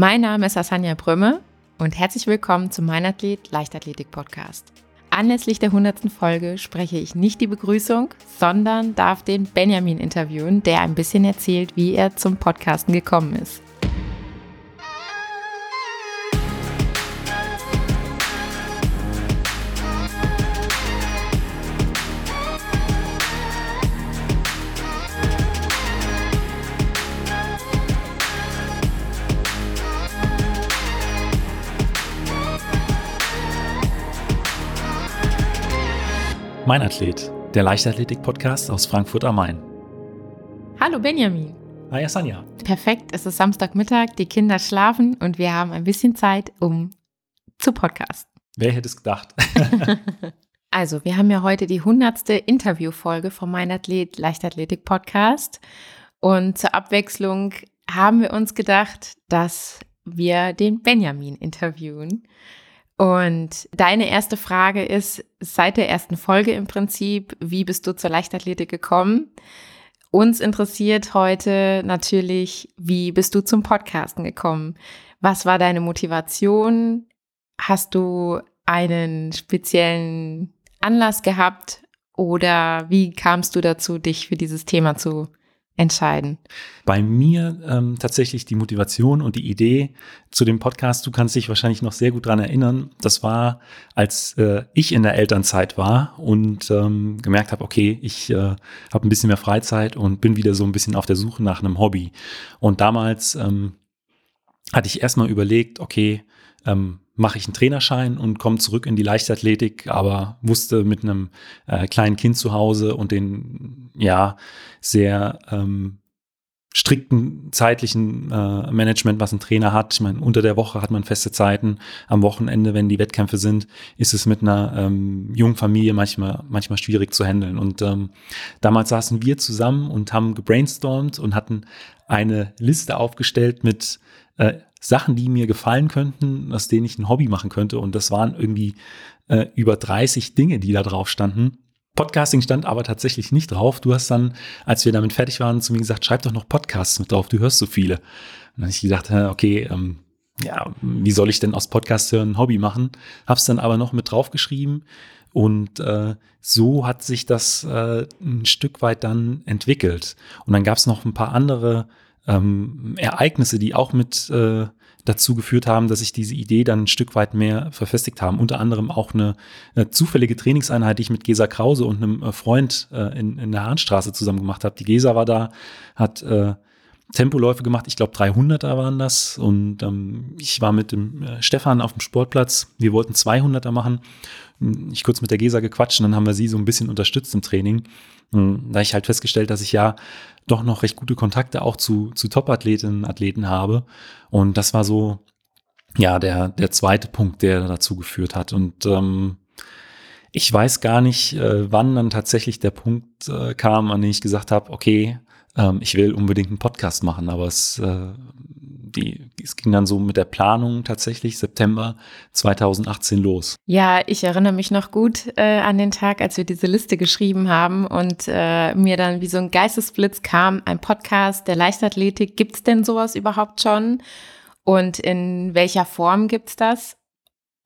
Mein Name ist Asanja Brümme und herzlich willkommen zum Mein Athlet Leichtathletik Podcast. Anlässlich der 100. Folge spreche ich nicht die Begrüßung, sondern darf den Benjamin interviewen, der ein bisschen erzählt, wie er zum Podcasten gekommen ist. Mein Athlet, der Leichtathletik-Podcast aus Frankfurt am Main. Hallo Benjamin. Hi Sanja. Perfekt, es ist Samstagmittag, die Kinder schlafen und wir haben ein bisschen Zeit, um zu podcasten. Wer hätte es gedacht? also, wir haben ja heute die hundertste Interviewfolge vom Mein Athlet Leichtathletik Podcast und zur Abwechslung haben wir uns gedacht, dass wir den Benjamin interviewen. Und deine erste Frage ist seit der ersten Folge im Prinzip, wie bist du zur Leichtathletik gekommen? Uns interessiert heute natürlich, wie bist du zum Podcasten gekommen? Was war deine Motivation? Hast du einen speziellen Anlass gehabt oder wie kamst du dazu, dich für dieses Thema zu entscheiden? Bei mir ähm, tatsächlich die Motivation und die Idee zu dem Podcast, du kannst dich wahrscheinlich noch sehr gut dran erinnern, das war, als äh, ich in der Elternzeit war und ähm, gemerkt habe, okay, ich äh, habe ein bisschen mehr Freizeit und bin wieder so ein bisschen auf der Suche nach einem Hobby. Und damals ähm, hatte ich erstmal überlegt, okay, ähm, mache ich einen Trainerschein und komme zurück in die Leichtathletik, aber wusste mit einem äh, kleinen Kind zu Hause und den ja sehr ähm, strikten zeitlichen äh, Management, was ein Trainer hat. Ich meine, unter der Woche hat man feste Zeiten. Am Wochenende, wenn die Wettkämpfe sind, ist es mit einer ähm, jungen Familie manchmal, manchmal schwierig zu handeln. Und ähm, damals saßen wir zusammen und haben gebrainstormt und hatten eine Liste aufgestellt mit äh, Sachen, die mir gefallen könnten, aus denen ich ein Hobby machen könnte. Und das waren irgendwie äh, über 30 Dinge, die da drauf standen. Podcasting stand aber tatsächlich nicht drauf. Du hast dann, als wir damit fertig waren, zu mir gesagt, schreib doch noch Podcasts mit drauf, du hörst so viele. Und dann habe ich gedacht, okay, ähm, ja, wie soll ich denn aus Podcast hören ein Hobby machen? Hab's dann aber noch mit draufgeschrieben. Und äh, so hat sich das äh, ein Stück weit dann entwickelt. Und dann gab es noch ein paar andere ähm, Ereignisse, die auch mit äh, dazu geführt haben, dass sich diese Idee dann ein Stück weit mehr verfestigt haben. Unter anderem auch eine, eine zufällige Trainingseinheit, die ich mit Gesa Krause und einem äh, Freund äh, in, in der Hahnstraße zusammen gemacht habe. Die Gesa war da, hat äh, Tempoläufe gemacht, ich glaube 300er waren das. Und ähm, ich war mit dem äh, Stefan auf dem Sportplatz, wir wollten 200er machen, ich kurz mit der Gesa gequatscht und dann haben wir sie so ein bisschen unterstützt im Training, und da ich halt festgestellt, dass ich ja doch noch recht gute Kontakte auch zu, zu Top-Athletinnen Athleten habe. Und das war so ja der, der zweite Punkt, der dazu geführt hat. Und ähm, ich weiß gar nicht, äh, wann dann tatsächlich der Punkt äh, kam, an dem ich gesagt habe, okay, ähm, ich will unbedingt einen Podcast machen, aber es, äh, die, es ging dann so mit der Planung tatsächlich September 2018 los. Ja, ich erinnere mich noch gut äh, an den Tag, als wir diese Liste geschrieben haben und äh, mir dann wie so ein Geistesblitz kam, ein Podcast der Leichtathletik. Gibt es denn sowas überhaupt schon? Und in welcher Form gibt's das?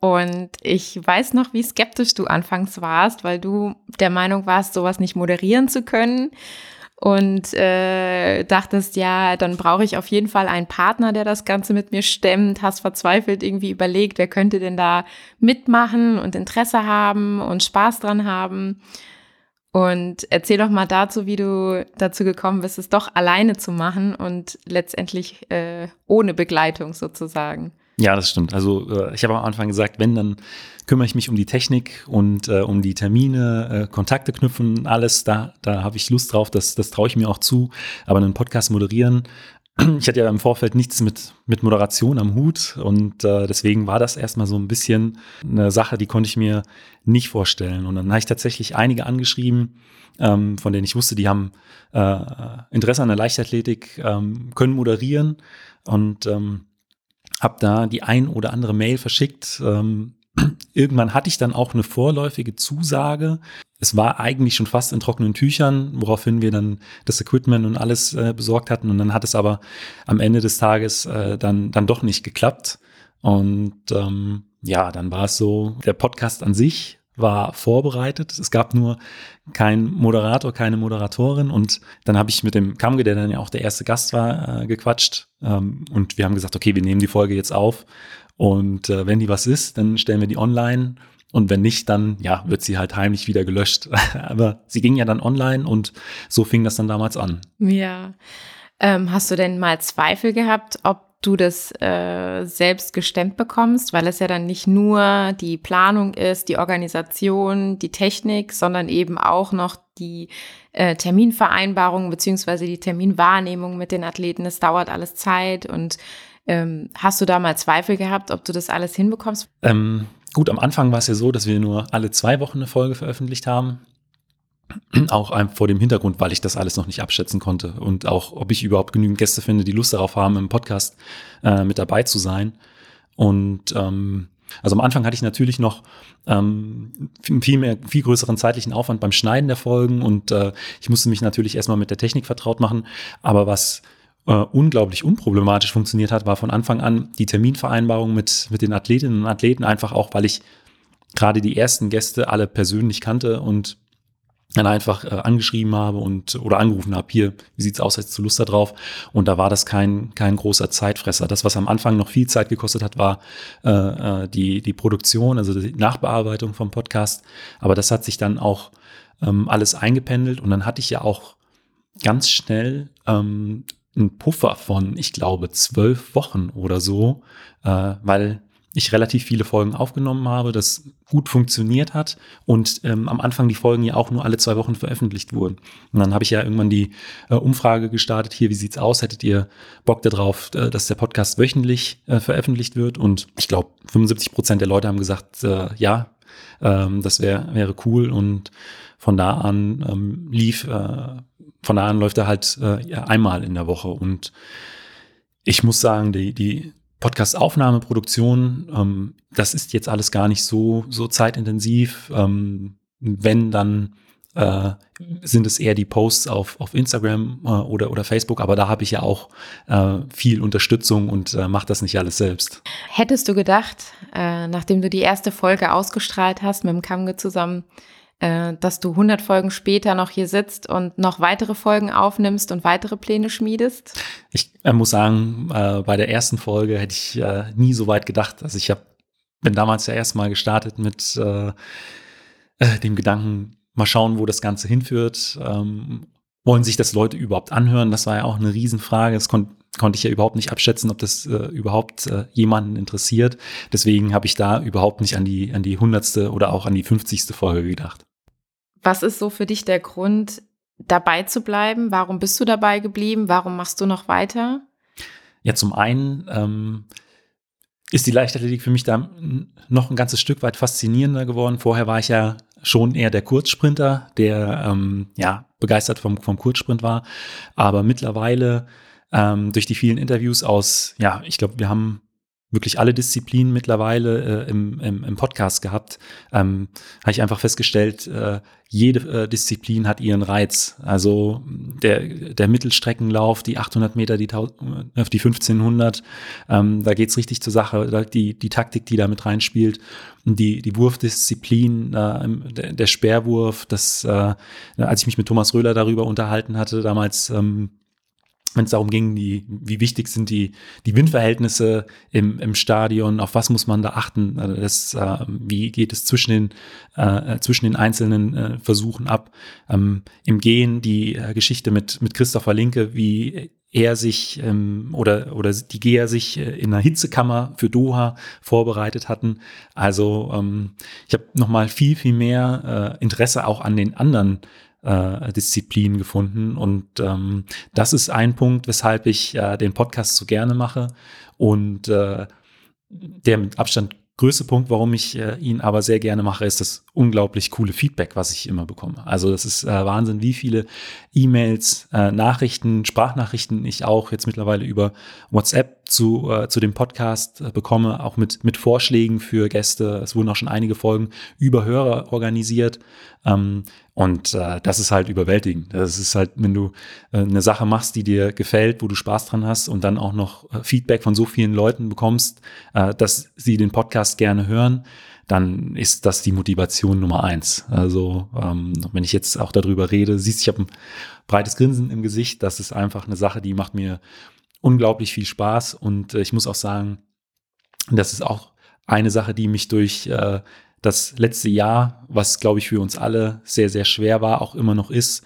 Und ich weiß noch, wie skeptisch du anfangs warst, weil du der Meinung warst, sowas nicht moderieren zu können und äh, dachtest, ja, dann brauche ich auf jeden Fall einen Partner, der das Ganze mit mir stemmt, hast verzweifelt irgendwie überlegt, wer könnte denn da mitmachen und Interesse haben und Spaß dran haben. Und erzähl doch mal dazu, wie du dazu gekommen bist, es doch alleine zu machen und letztendlich äh, ohne Begleitung sozusagen. Ja, das stimmt. Also äh, ich habe am Anfang gesagt, wenn, dann kümmere ich mich um die Technik und äh, um die Termine, äh, Kontakte knüpfen, alles. Da, da habe ich Lust drauf, das, das traue ich mir auch zu. Aber einen Podcast moderieren, ich hatte ja im Vorfeld nichts mit, mit Moderation am Hut und äh, deswegen war das erstmal so ein bisschen eine Sache, die konnte ich mir nicht vorstellen. Und dann habe ich tatsächlich einige angeschrieben, ähm, von denen ich wusste, die haben äh, Interesse an der Leichtathletik, ähm, können moderieren und ähm, habe da die ein oder andere Mail verschickt. Ähm, irgendwann hatte ich dann auch eine vorläufige Zusage. es war eigentlich schon fast in trockenen Tüchern, woraufhin wir dann das Equipment und alles äh, besorgt hatten. Und dann hat es aber am Ende des Tages äh, dann, dann doch nicht geklappt. Und ähm, ja, dann war es so, der Podcast an sich war vorbereitet. Es gab nur keinen Moderator, keine Moderatorin. Und dann habe ich mit dem Kamge, der dann ja auch der erste Gast war, äh, gequatscht. Ähm, und wir haben gesagt, okay, wir nehmen die Folge jetzt auf. Und äh, wenn die was ist, dann stellen wir die online. Und wenn nicht, dann ja, wird sie halt heimlich wieder gelöscht. Aber sie ging ja dann online und so fing das dann damals an. Ja. Ähm, hast du denn mal Zweifel gehabt, ob du das äh, selbst gestemmt bekommst, weil es ja dann nicht nur die Planung ist, die Organisation, die Technik, sondern eben auch noch die äh, Terminvereinbarung beziehungsweise die Terminwahrnehmung mit den Athleten. Es dauert alles Zeit und ähm, hast du da mal Zweifel gehabt, ob du das alles hinbekommst? Ähm, gut, am Anfang war es ja so, dass wir nur alle zwei Wochen eine Folge veröffentlicht haben auch vor dem Hintergrund, weil ich das alles noch nicht abschätzen konnte und auch, ob ich überhaupt genügend Gäste finde, die Lust darauf haben, im Podcast äh, mit dabei zu sein. Und ähm, also am Anfang hatte ich natürlich noch ähm, viel mehr, viel größeren zeitlichen Aufwand beim Schneiden der Folgen und äh, ich musste mich natürlich erstmal mit der Technik vertraut machen. Aber was äh, unglaublich unproblematisch funktioniert hat, war von Anfang an die Terminvereinbarung mit, mit den Athletinnen und Athleten, einfach auch, weil ich gerade die ersten Gäste alle persönlich kannte und dann einfach äh, angeschrieben habe und oder angerufen habe, hier, wie sieht's aus, hast du Lust da drauf? Und da war das kein, kein großer Zeitfresser. Das, was am Anfang noch viel Zeit gekostet hat, war äh, äh, die, die Produktion, also die Nachbearbeitung vom Podcast. Aber das hat sich dann auch ähm, alles eingependelt und dann hatte ich ja auch ganz schnell ähm, einen Puffer von, ich glaube, zwölf Wochen oder so, äh, weil ich relativ viele Folgen aufgenommen habe, das gut funktioniert hat und ähm, am Anfang die Folgen ja auch nur alle zwei Wochen veröffentlicht wurden. Und dann habe ich ja irgendwann die äh, Umfrage gestartet, hier, wie sieht's aus? Hättet ihr Bock darauf, äh, dass der Podcast wöchentlich äh, veröffentlicht wird? Und ich glaube, 75 Prozent der Leute haben gesagt, äh, ja, ähm, das wär, wäre cool. Und von da an ähm, lief, äh, von da an läuft er halt äh, einmal in der Woche. Und ich muss sagen, die, die Podcast-Aufnahme, Produktion, ähm, das ist jetzt alles gar nicht so, so zeitintensiv. Ähm, wenn, dann äh, sind es eher die Posts auf, auf Instagram äh, oder, oder Facebook, aber da habe ich ja auch äh, viel Unterstützung und äh, mache das nicht alles selbst. Hättest du gedacht, äh, nachdem du die erste Folge ausgestrahlt hast mit dem Kamge zusammen, äh, dass du 100 Folgen später noch hier sitzt und noch weitere Folgen aufnimmst und weitere Pläne schmiedest? Ich äh, muss sagen, äh, bei der ersten Folge hätte ich äh, nie so weit gedacht. Also ich hab, bin damals ja erstmal gestartet mit äh, dem Gedanken, mal schauen, wo das Ganze hinführt. Ähm, wollen sich das Leute überhaupt anhören? Das war ja auch eine Riesenfrage. Das kon konnte ich ja überhaupt nicht abschätzen, ob das äh, überhaupt äh, jemanden interessiert. Deswegen habe ich da überhaupt nicht an die, an die hundertste oder auch an die fünfzigste Folge gedacht. Was ist so für dich der Grund, dabei zu bleiben? Warum bist du dabei geblieben? Warum machst du noch weiter? Ja, zum einen ähm, ist die Leichtathletik für mich da noch ein ganzes Stück weit faszinierender geworden. Vorher war ich ja schon eher der Kurzsprinter, der ähm, ja begeistert vom, vom Kurzsprint war. Aber mittlerweile ähm, durch die vielen Interviews aus, ja, ich glaube, wir haben wirklich alle Disziplinen mittlerweile äh, im, im, im Podcast gehabt, ähm, habe ich einfach festgestellt, äh, jede äh, Disziplin hat ihren Reiz. Also der, der Mittelstreckenlauf, die 800 Meter, die, äh, die 1500, ähm, da geht's richtig zur Sache. Die, die Taktik, die da mit reinspielt, die, die Wurfdisziplin, äh, der, der Speerwurf, das, äh, als ich mich mit Thomas Röhler darüber unterhalten hatte, damals ähm, wenn es darum ging, die, wie wichtig sind die, die Windverhältnisse im, im Stadion, auf was muss man da achten, also das, äh, wie geht es zwischen den, äh, zwischen den einzelnen äh, Versuchen ab. Ähm, Im Gehen die äh, Geschichte mit, mit Christopher Linke, wie er sich ähm, oder, oder die Geher sich äh, in einer Hitzekammer für Doha vorbereitet hatten. Also ähm, ich habe nochmal viel, viel mehr äh, Interesse auch an den anderen äh, Disziplin gefunden. Und ähm, das ist ein Punkt, weshalb ich äh, den Podcast so gerne mache und äh, der mit Abstand größte Punkt, warum ich äh, ihn aber sehr gerne mache, ist das unglaublich coole Feedback, was ich immer bekomme. Also das ist äh, Wahnsinn, wie viele E-Mails, äh, Nachrichten, Sprachnachrichten ich auch jetzt mittlerweile über WhatsApp zu, äh, zu dem Podcast äh, bekomme, auch mit, mit Vorschlägen für Gäste. Es wurden auch schon einige Folgen über Hörer organisiert. Ähm, und äh, das ist halt überwältigend. Das ist halt, wenn du äh, eine Sache machst, die dir gefällt, wo du Spaß dran hast und dann auch noch äh, Feedback von so vielen Leuten bekommst, äh, dass sie den Podcast gerne hören, dann ist das die Motivation Nummer eins. Also ähm, wenn ich jetzt auch darüber rede, siehst ich habe ein breites Grinsen im Gesicht. Das ist einfach eine Sache, die macht mir unglaublich viel Spaß und äh, ich muss auch sagen, das ist auch eine Sache, die mich durch äh, das letzte Jahr, was glaube ich für uns alle sehr, sehr schwer war, auch immer noch ist,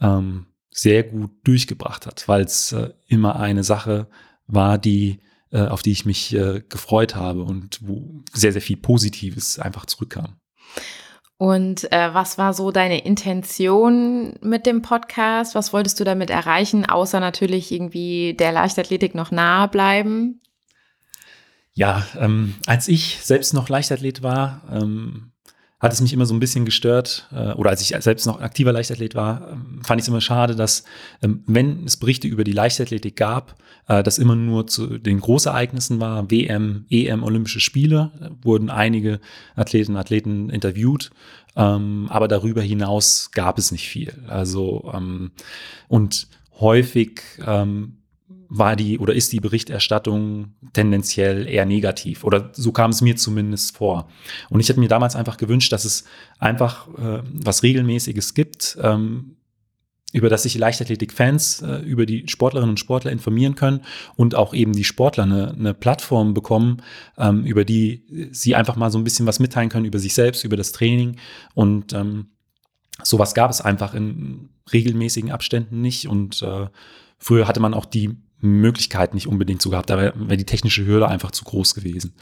ähm, sehr gut durchgebracht hat, weil es äh, immer eine Sache war, die äh, auf die ich mich äh, gefreut habe und wo sehr, sehr viel Positives einfach zurückkam. Und äh, was war so deine Intention mit dem Podcast? Was wolltest du damit erreichen, außer natürlich irgendwie der Leichtathletik noch nahe bleiben? Ja, ähm, als ich selbst noch Leichtathlet war, ähm, hat es mich immer so ein bisschen gestört, äh, oder als ich selbst noch aktiver Leichtathlet war, ähm, fand ich es immer schade, dass, ähm, wenn es Berichte über die Leichtathletik gab, äh, das immer nur zu den Großereignissen war, WM, EM, Olympische Spiele, wurden einige Athletinnen und Athleten interviewt, ähm, aber darüber hinaus gab es nicht viel. Also, ähm, und häufig ähm, war die oder ist die Berichterstattung tendenziell eher negativ. Oder so kam es mir zumindest vor. Und ich hätte mir damals einfach gewünscht, dass es einfach äh, was Regelmäßiges gibt, ähm, über das sich Leichtathletik-Fans äh, über die Sportlerinnen und Sportler informieren können und auch eben die Sportler eine, eine Plattform bekommen, ähm, über die sie einfach mal so ein bisschen was mitteilen können über sich selbst, über das Training. Und ähm, sowas gab es einfach in regelmäßigen Abständen nicht. Und äh, früher hatte man auch die Möglichkeit nicht unbedingt so gehabt. Da wäre wär die technische Hürde einfach zu groß gewesen.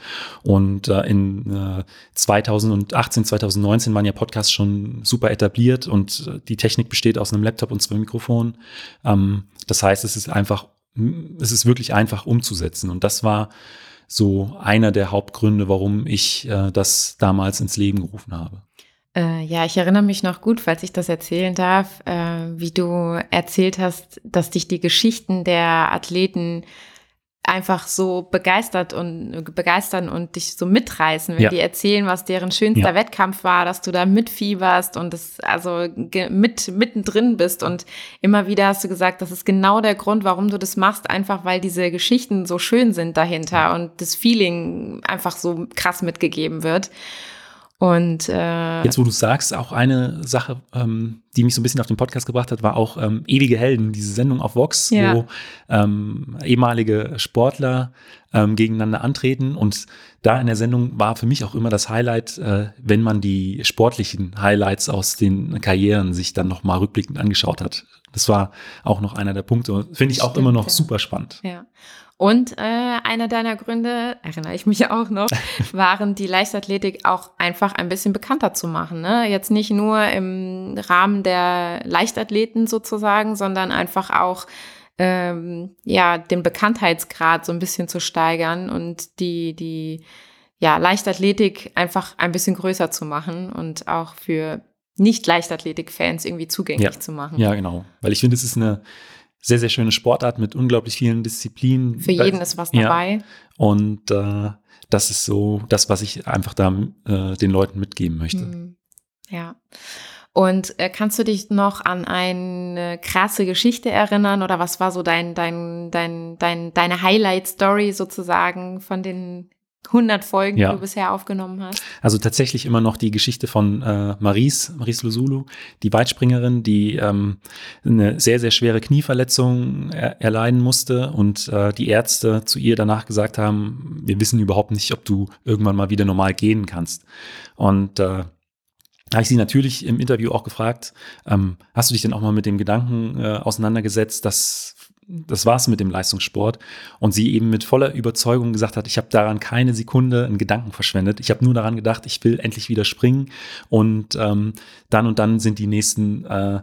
Und äh, in äh, 2018, 2019 waren ja Podcasts schon super etabliert und äh, die Technik besteht aus einem Laptop und zwei Mikrofonen. Ähm, das heißt, es ist einfach, es ist wirklich einfach umzusetzen. Und das war so einer der Hauptgründe, warum ich äh, das damals ins Leben gerufen habe. Äh, ja, ich erinnere mich noch gut, falls ich das erzählen darf, äh, wie du erzählt hast, dass dich die Geschichten der Athleten einfach so begeistert und begeistern und dich so mitreißen, wenn ja. die erzählen, was deren schönster ja. Wettkampf war, dass du da mitfieberst und das also mit mittendrin bist und immer wieder hast du gesagt, das ist genau der Grund, warum du das machst, einfach weil diese Geschichten so schön sind dahinter und das Feeling einfach so krass mitgegeben wird. Und äh, jetzt, wo du sagst, auch eine Sache, ähm, die mich so ein bisschen auf den Podcast gebracht hat, war auch ähm, Ewige Helden, diese Sendung auf Vox, ja. wo ähm, ehemalige Sportler ähm, gegeneinander antreten. Und da in der Sendung war für mich auch immer das Highlight, äh, wenn man die sportlichen Highlights aus den Karrieren sich dann nochmal rückblickend angeschaut hat. Das war auch noch einer der Punkte. Finde ich auch Stimmt, immer noch ja. super spannend. Ja. Und äh, einer deiner Gründe, erinnere ich mich auch noch, waren die Leichtathletik auch einfach ein bisschen bekannter zu machen. Ne? Jetzt nicht nur im Rahmen der Leichtathleten sozusagen, sondern einfach auch ähm, ja den Bekanntheitsgrad so ein bisschen zu steigern und die die ja Leichtathletik einfach ein bisschen größer zu machen und auch für nicht Leichtathletik-Fans irgendwie zugänglich ja. zu machen. Ja, genau, weil ich finde, es ist eine sehr, sehr schöne Sportart mit unglaublich vielen Disziplinen. Für jeden ist was dabei. Ja. Und äh, das ist so das, was ich einfach da äh, den Leuten mitgeben möchte. Mhm. Ja. Und äh, kannst du dich noch an eine krasse Geschichte erinnern oder was war so dein, dein, dein, dein, deine Highlight-Story sozusagen von den 100 Folgen, ja. die du bisher aufgenommen hast? Also tatsächlich immer noch die Geschichte von äh, Maries, Maries Lusulu, die Weitspringerin, die ähm, eine sehr, sehr schwere Knieverletzung er erleiden musste und äh, die Ärzte zu ihr danach gesagt haben, wir wissen überhaupt nicht, ob du irgendwann mal wieder normal gehen kannst. Und äh, habe ich sie natürlich im Interview auch gefragt, ähm, hast du dich denn auch mal mit dem Gedanken äh, auseinandergesetzt, dass das war's mit dem Leistungssport. Und sie eben mit voller Überzeugung gesagt hat, ich habe daran keine Sekunde einen Gedanken verschwendet. Ich habe nur daran gedacht, ich will endlich wieder springen. Und ähm, dann und dann sind die nächsten äh,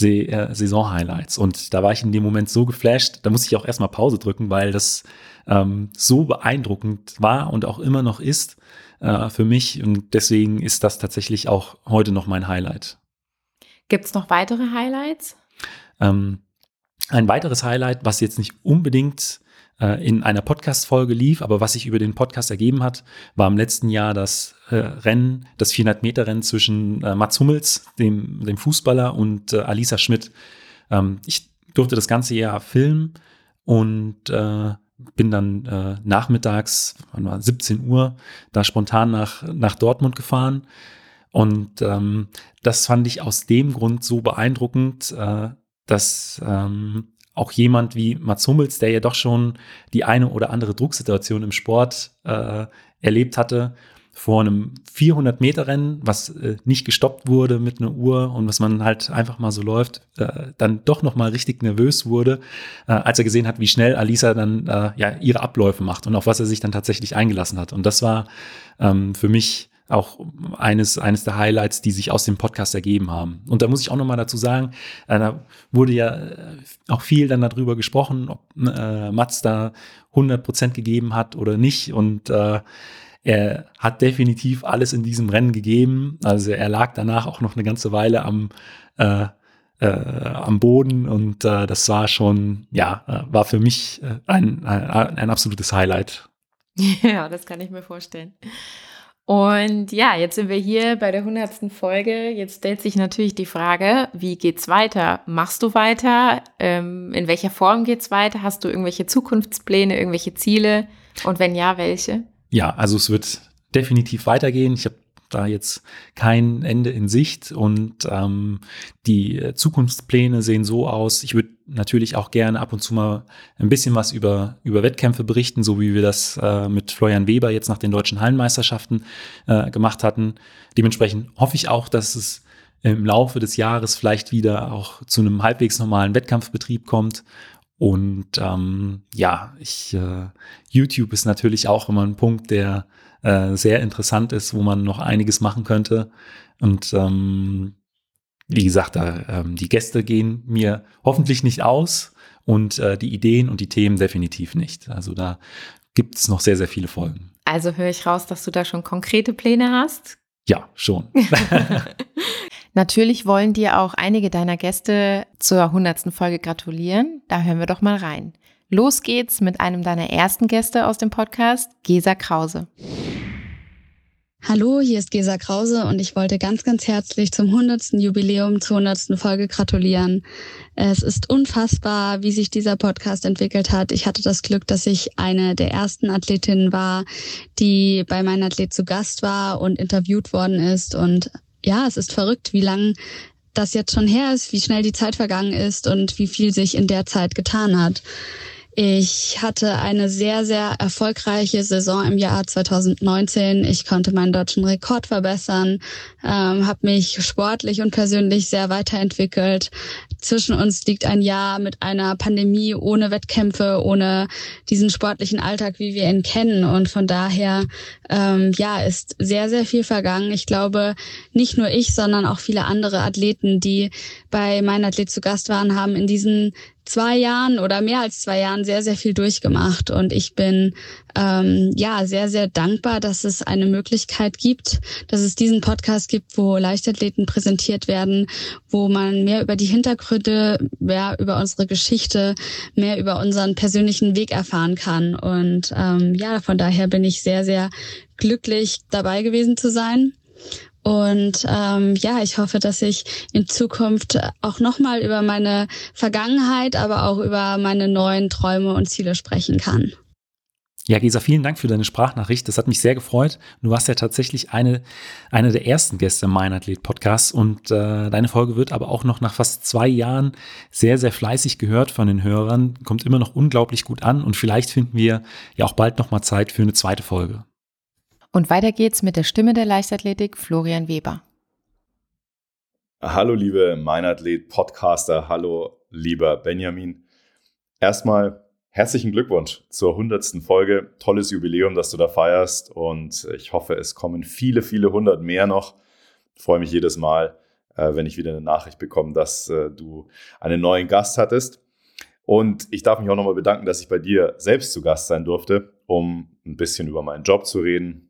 äh, Saison-Highlights. Und da war ich in dem Moment so geflasht, da muss ich auch erstmal Pause drücken, weil das ähm, so beeindruckend war und auch immer noch ist äh, für mich. Und deswegen ist das tatsächlich auch heute noch mein Highlight. Gibt es noch weitere Highlights? Ähm, ein weiteres Highlight, was jetzt nicht unbedingt äh, in einer Podcast-Folge lief, aber was sich über den Podcast ergeben hat, war im letzten Jahr das äh, Rennen, das 400-Meter-Rennen zwischen äh, Mats Hummels, dem, dem Fußballer, und äh, Alisa Schmidt. Ähm, ich durfte das ganze Jahr filmen und äh, bin dann nachmittags, wann war 17 Uhr, da spontan nach, nach Dortmund gefahren. Und ähm, das fand ich aus dem Grund so beeindruckend, äh, dass ähm, auch jemand wie Mats Hummels, der ja doch schon die eine oder andere Drucksituation im Sport äh, erlebt hatte, vor einem 400-Meter-Rennen, was äh, nicht gestoppt wurde mit einer Uhr und was man halt einfach mal so läuft, äh, dann doch noch mal richtig nervös wurde, äh, als er gesehen hat, wie schnell Alisa dann äh, ja ihre Abläufe macht und auf was er sich dann tatsächlich eingelassen hat. Und das war ähm, für mich auch eines, eines der Highlights, die sich aus dem Podcast ergeben haben. Und da muss ich auch nochmal dazu sagen, äh, da wurde ja äh, auch viel dann darüber gesprochen, ob äh, Mats da 100 Prozent gegeben hat oder nicht. Und äh, er hat definitiv alles in diesem Rennen gegeben. Also er lag danach auch noch eine ganze Weile am, äh, äh, am Boden und äh, das war schon, ja, äh, war für mich äh, ein, ein, ein absolutes Highlight. Ja, das kann ich mir vorstellen. Und ja, jetzt sind wir hier bei der hundertsten Folge. Jetzt stellt sich natürlich die Frage, wie geht's weiter? Machst du weiter? Ähm, in welcher Form geht's weiter? Hast du irgendwelche Zukunftspläne, irgendwelche Ziele? Und wenn ja, welche? Ja, also es wird definitiv weitergehen. Ich habe da jetzt kein Ende in Sicht und ähm, die äh, Zukunftspläne sehen so aus. Ich würde natürlich auch gerne ab und zu mal ein bisschen was über, über Wettkämpfe berichten, so wie wir das äh, mit Florian Weber jetzt nach den deutschen Hallenmeisterschaften äh, gemacht hatten. Dementsprechend hoffe ich auch, dass es im Laufe des Jahres vielleicht wieder auch zu einem halbwegs normalen Wettkampfbetrieb kommt. Und ähm, ja, ich, äh, YouTube ist natürlich auch immer ein Punkt, der äh, sehr interessant ist, wo man noch einiges machen könnte. Und ähm, wie gesagt, da, ähm, die Gäste gehen mir hoffentlich nicht aus und äh, die Ideen und die Themen definitiv nicht. Also da gibt es noch sehr, sehr viele Folgen. Also höre ich raus, dass du da schon konkrete Pläne hast? Ja, schon. Natürlich wollen dir auch einige deiner Gäste zur hundertsten Folge gratulieren. Da hören wir doch mal rein. Los geht's mit einem deiner ersten Gäste aus dem Podcast, Gesa Krause. Hallo, hier ist Gesa Krause und ich wollte ganz, ganz herzlich zum 100. Jubiläum, zur 100. Folge gratulieren. Es ist unfassbar, wie sich dieser Podcast entwickelt hat. Ich hatte das Glück, dass ich eine der ersten Athletinnen war, die bei meinem Athlet zu Gast war und interviewt worden ist. Und ja, es ist verrückt, wie lang das jetzt schon her ist, wie schnell die Zeit vergangen ist und wie viel sich in der Zeit getan hat. Ich hatte eine sehr, sehr erfolgreiche Saison im Jahr 2019. Ich konnte meinen deutschen Rekord verbessern, ähm, habe mich sportlich und persönlich sehr weiterentwickelt. Zwischen uns liegt ein Jahr mit einer Pandemie ohne Wettkämpfe, ohne diesen sportlichen Alltag, wie wir ihn kennen. Und von daher, ähm, ja, ist sehr, sehr viel vergangen. Ich glaube, nicht nur ich, sondern auch viele andere Athleten, die bei meinem Athlet zu Gast waren, haben in diesen zwei Jahren oder mehr als zwei Jahren sehr, sehr viel durchgemacht. Und ich bin ähm, ja sehr, sehr dankbar, dass es eine Möglichkeit gibt, dass es diesen Podcast gibt, wo Leichtathleten präsentiert werden, wo man mehr über die Hintergründe, mehr über unsere Geschichte, mehr über unseren persönlichen Weg erfahren kann. Und ähm, ja, von daher bin ich sehr, sehr glücklich dabei gewesen zu sein. Und ähm, ja, ich hoffe, dass ich in Zukunft auch nochmal über meine Vergangenheit, aber auch über meine neuen Träume und Ziele sprechen kann. Ja, Gesa, vielen Dank für deine Sprachnachricht. Das hat mich sehr gefreut. Du warst ja tatsächlich eine, eine der ersten Gäste im Mein Athlet Podcast und äh, deine Folge wird aber auch noch nach fast zwei Jahren sehr, sehr fleißig gehört von den Hörern, kommt immer noch unglaublich gut an und vielleicht finden wir ja auch bald nochmal Zeit für eine zweite Folge. Und weiter geht's mit der Stimme der Leichtathletik, Florian Weber. Hallo, liebe Meinathlet Podcaster. Hallo, lieber Benjamin. Erstmal herzlichen Glückwunsch zur 100. Folge. Tolles Jubiläum, das du da feierst und ich hoffe, es kommen viele, viele hundert mehr noch. Ich freue mich jedes Mal, äh, wenn ich wieder eine Nachricht bekomme, dass äh, du einen neuen Gast hattest. Und ich darf mich auch nochmal bedanken, dass ich bei dir selbst zu Gast sein durfte, um ein bisschen über meinen Job zu reden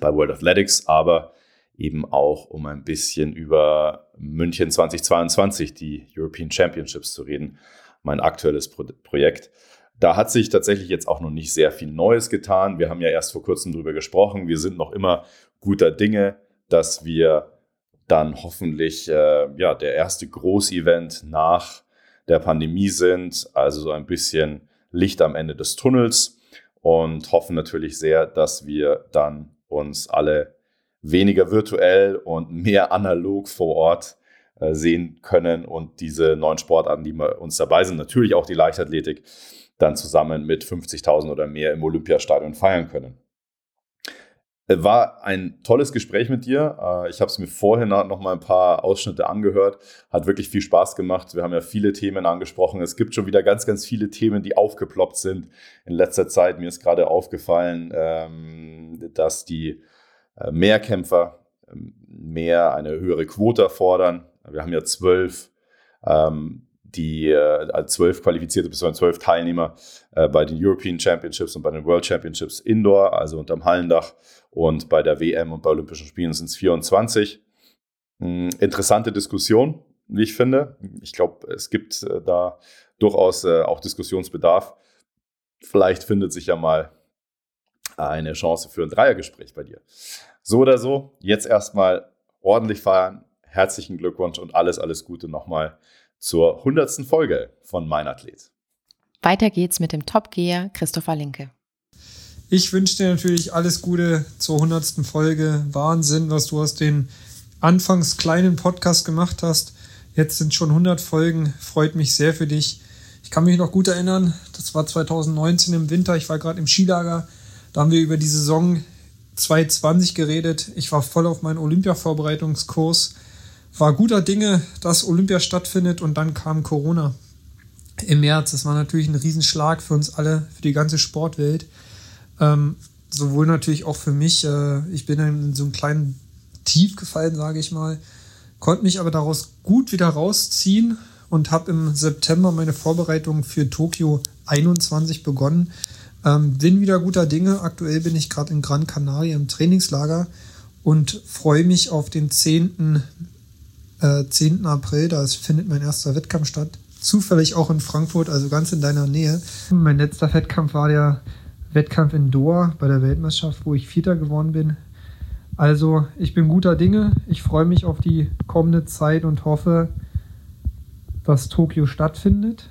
bei World Athletics, aber eben auch um ein bisschen über München 2022, die European Championships zu reden, mein aktuelles Pro Projekt. Da hat sich tatsächlich jetzt auch noch nicht sehr viel Neues getan. Wir haben ja erst vor kurzem darüber gesprochen. Wir sind noch immer guter Dinge, dass wir dann hoffentlich äh, ja, der erste Großevent nach der Pandemie sind, also so ein bisschen Licht am Ende des Tunnels und hoffen natürlich sehr, dass wir dann uns alle weniger virtuell und mehr analog vor Ort äh, sehen können und diese neuen Sportarten, die wir uns dabei sind, natürlich auch die Leichtathletik, dann zusammen mit 50.000 oder mehr im Olympiastadion feiern können. Äh, war ein tolles Gespräch mit dir. Äh, ich habe es mir vorhin noch mal ein paar Ausschnitte angehört. Hat wirklich viel Spaß gemacht. Wir haben ja viele Themen angesprochen. Es gibt schon wieder ganz, ganz viele Themen, die aufgeploppt sind in letzter Zeit. Mir ist gerade aufgefallen, ähm, dass die äh, Mehrkämpfer ähm, mehr eine höhere Quote fordern. Wir haben ja zwölf ähm, die äh, zwölf qualifizierte bis zwölf Teilnehmer äh, bei den European Championships und bei den World Championships Indoor, also unterm Hallendach. Und bei der WM und bei Olympischen Spielen sind es 24. Hm, interessante Diskussion, wie ich finde. Ich glaube, es gibt äh, da durchaus äh, auch Diskussionsbedarf. Vielleicht findet sich ja mal eine Chance für ein Dreiergespräch bei dir. So oder so, jetzt erstmal ordentlich feiern. Herzlichen Glückwunsch und alles, alles Gute nochmal zur 100. Folge von Mein Athlet. Weiter geht's mit dem Topgeher Christopher Linke. Ich wünsche dir natürlich alles Gute zur 100. Folge. Wahnsinn, was du aus den anfangs kleinen Podcast gemacht hast. Jetzt sind schon 100 Folgen. Freut mich sehr für dich. Ich kann mich noch gut erinnern, das war 2019 im Winter. Ich war gerade im Skilager. Da haben wir über die Saison 2020 geredet. Ich war voll auf meinen Olympia-Vorbereitungskurs war guter Dinge, dass Olympia stattfindet und dann kam Corona im März. Das war natürlich ein Riesenschlag für uns alle, für die ganze Sportwelt. Ähm, sowohl natürlich auch für mich. Äh, ich bin in so einen kleinen Tief gefallen, sage ich mal, konnte mich aber daraus gut wieder rausziehen und habe im September meine Vorbereitung für Tokio 21 begonnen. Ähm, bin wieder guter Dinge. Aktuell bin ich gerade in Gran Canaria im Trainingslager und freue mich auf den 10 äh, 10. April, da findet mein erster Wettkampf statt. Zufällig auch in Frankfurt, also ganz in deiner Nähe. Mein letzter Wettkampf war der Wettkampf in Doha bei der Weltmeisterschaft, wo ich Vierter geworden bin. Also ich bin guter Dinge. Ich freue mich auf die kommende Zeit und hoffe, dass Tokio stattfindet.